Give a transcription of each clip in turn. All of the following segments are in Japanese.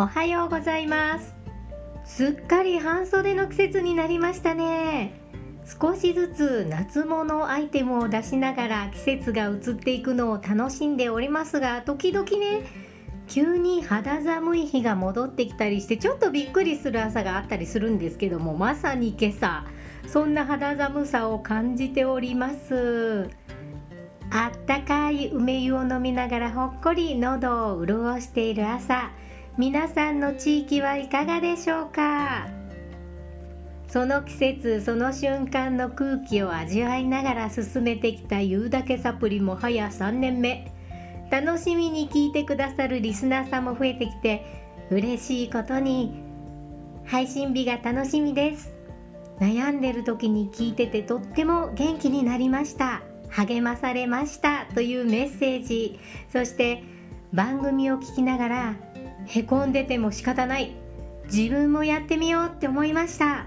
おはようございます。すっかり半袖の季節になりましたね。少しずつ夏物アイテムを出しながら季節が移っていくのを楽しんでおりますが時々ね急に肌寒い日が戻ってきたりしてちょっとびっくりする朝があったりするんですけどもまさに今朝そんな肌寒さを感じております。あったかい梅湯を飲みながらほっこり喉を潤している朝。皆さんの地域はいかがでしょうか？その季節その瞬間の空気を味わいながら進めてきた言うだけサプリも早3年目。楽しみに聞いてくださるリスナーさんも増えてきて嬉しいことに配信日が楽しみです。悩んでる時に聞いててとっても元気になりました。励まされましたというメッセージ。そして番組を聞きながらへこんでても仕方ない。自分もやってみようって思いました。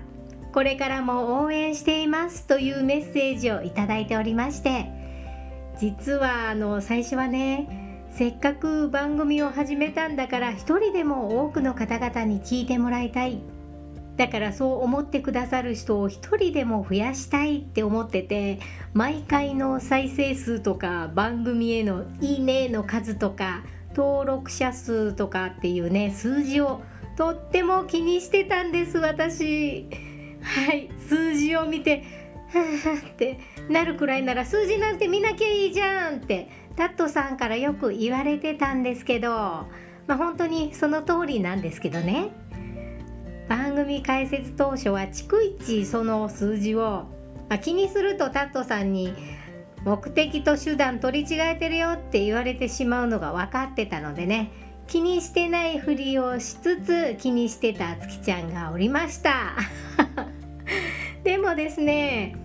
これからも応援していますというメッセージをいただいておりまして。実はあの最初はねせっかく番組を始めたんだから一人でも多くの方々に聞いてもらいたい。だからそう思ってくださる人を一人でも増やしたいって思ってて毎回の再生数とか番組へのいいねの数とか登録者数とかっていうね数字をとっても気にしてたんです私。はい数字を見てはあってなるくらいなら数字なんて見なきゃいいじゃんってタットさんからよく言われてたんですけどまあ本当にその通りなんですけどね。番組開設当初は逐一その数字を、まあ、気にするとタットさんに目的と手段取り違えてるよって言われてしまうのが分かってたのでね。気にしてないふりをしつつ気にしてた月ちゃんがおりました。でもですね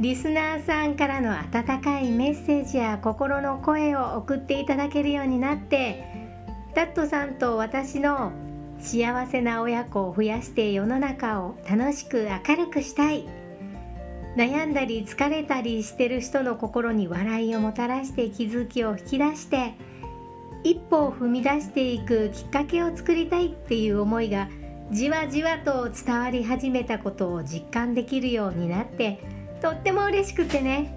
リスナーさんからの温かいメッセージや心の声を送っていただけるようになってタットさんと私の幸せな親子を増やして世の中を楽しく明るくしたい。悩んだり疲れたりしてる人の心に笑いをもたらして気づきを引き出して一歩を踏み出していくきっかけを作りたいっていう思いがじわじわと伝わり始めたことを実感できるようになってとっても嬉しくてね。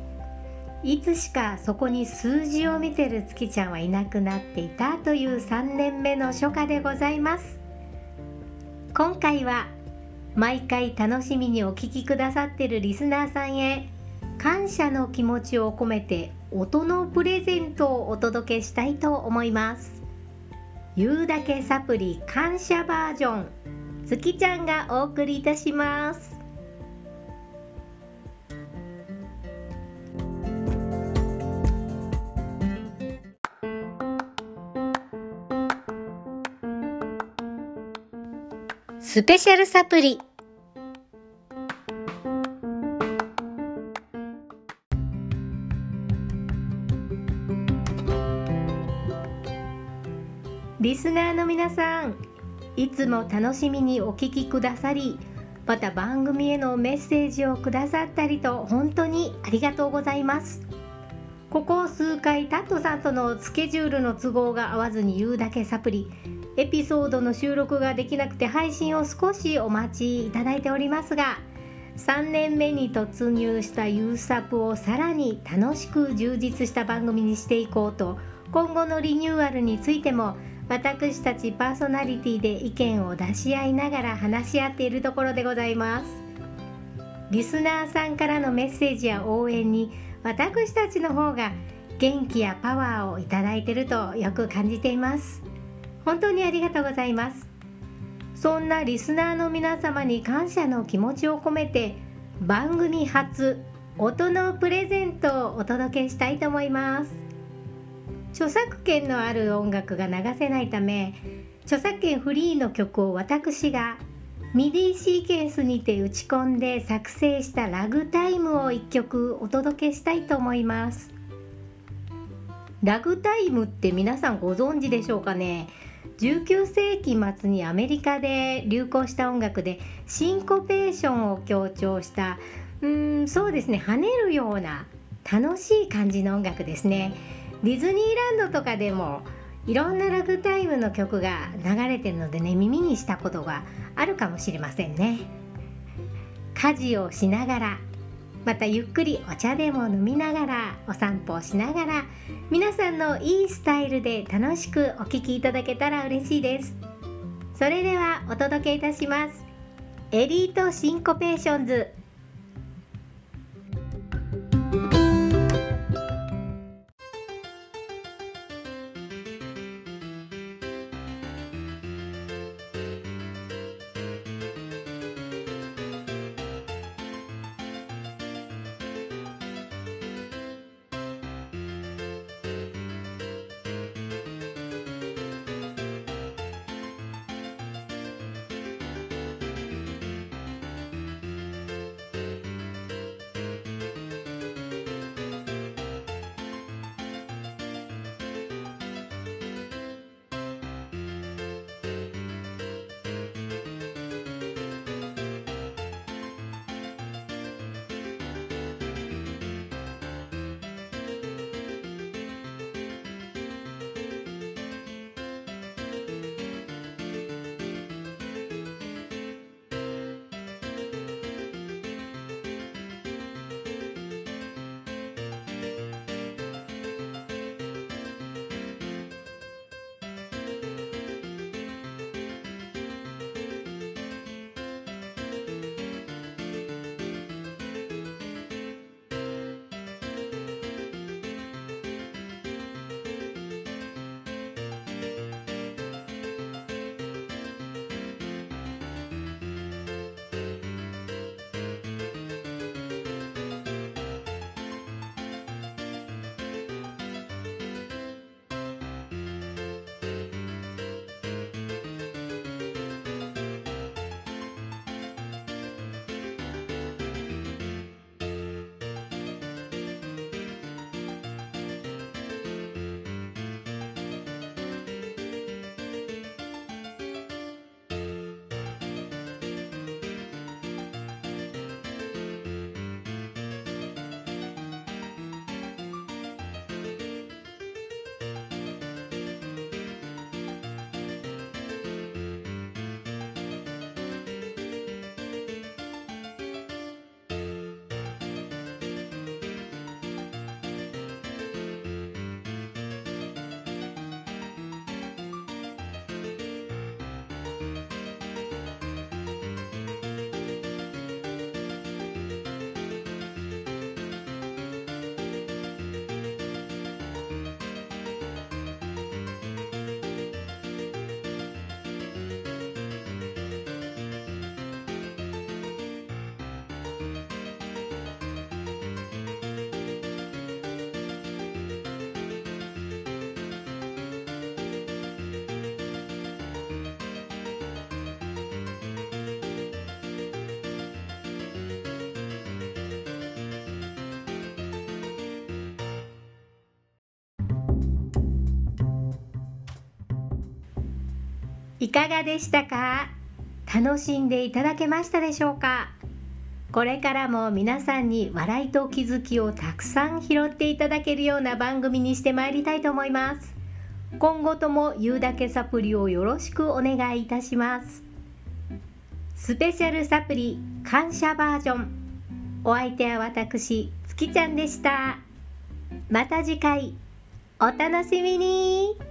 いつしかそこに数字を見てる月ちゃんはいなくなっていたという3年目の初夏でございます。今回は毎回楽しみにお聴きくださってるリスナーさんへ感謝の気持ちを込めて音のプレゼントをお届けしたいと思います。言うだけサプリ感謝バージョン月ちゃんがお送りいたします。スペシャルサプリ。リスナーの皆さんいつも楽しみにお聞きくださりまた番組へのメッセージをくださったりと本当にありがとうございます。ここ数回タットさんとのスケジュールの都合が合わずに言うだけサプリ。エピソードの収録ができなくて配信を少しお待ちいただいておりますが3年目に突入したユーサプをさらに楽しく充実した番組にしていこうと今後のリニューアルについても私たちパーソナリティで意見を出し合いながら話し合っているところでございます。リスナーさんからのメッセージや応援に私たちの方が元気やパワーをいただいているとよく感じています。本当にありがとうございます。そんなリスナーの皆様に感謝の気持ちを込めて番組初音のプレゼントをお届けしたいと思います。著作権のある音楽が流せないため著作権フリーの曲を私がミディシーケンスにて打ち込んで作成したラグタイムを1曲お届けしたいと思います。ラグタイムって皆さんご存知でしょうかね？19世紀末にアメリカで流行した音楽でシンコペーションを強調したうんそうですね跳ねるような楽しい感じの音楽ですね。ディズニーランドとかでもいろんなラグタイムの曲が流れてるのでね耳にしたことがあるかもしれませんね。家事をしながらまたゆっくりお茶でも飲みながらお散歩をしながら皆さんのいいスタイルで楽しくお聴きいただけたら嬉しいです。それではお届けいたします。 Elite Syncopationsいかがでしたか？楽しんでいただけましたでしょうか？これからも皆さんに笑いと気づきをたくさん拾っていただけるような番組にしてまいりたいと思います。今後とも言うだけサプリをよろしくお願いいたします。スペシャルサプリ感謝バージョン。お相手は私月ちゃんでした。また次回お楽しみに。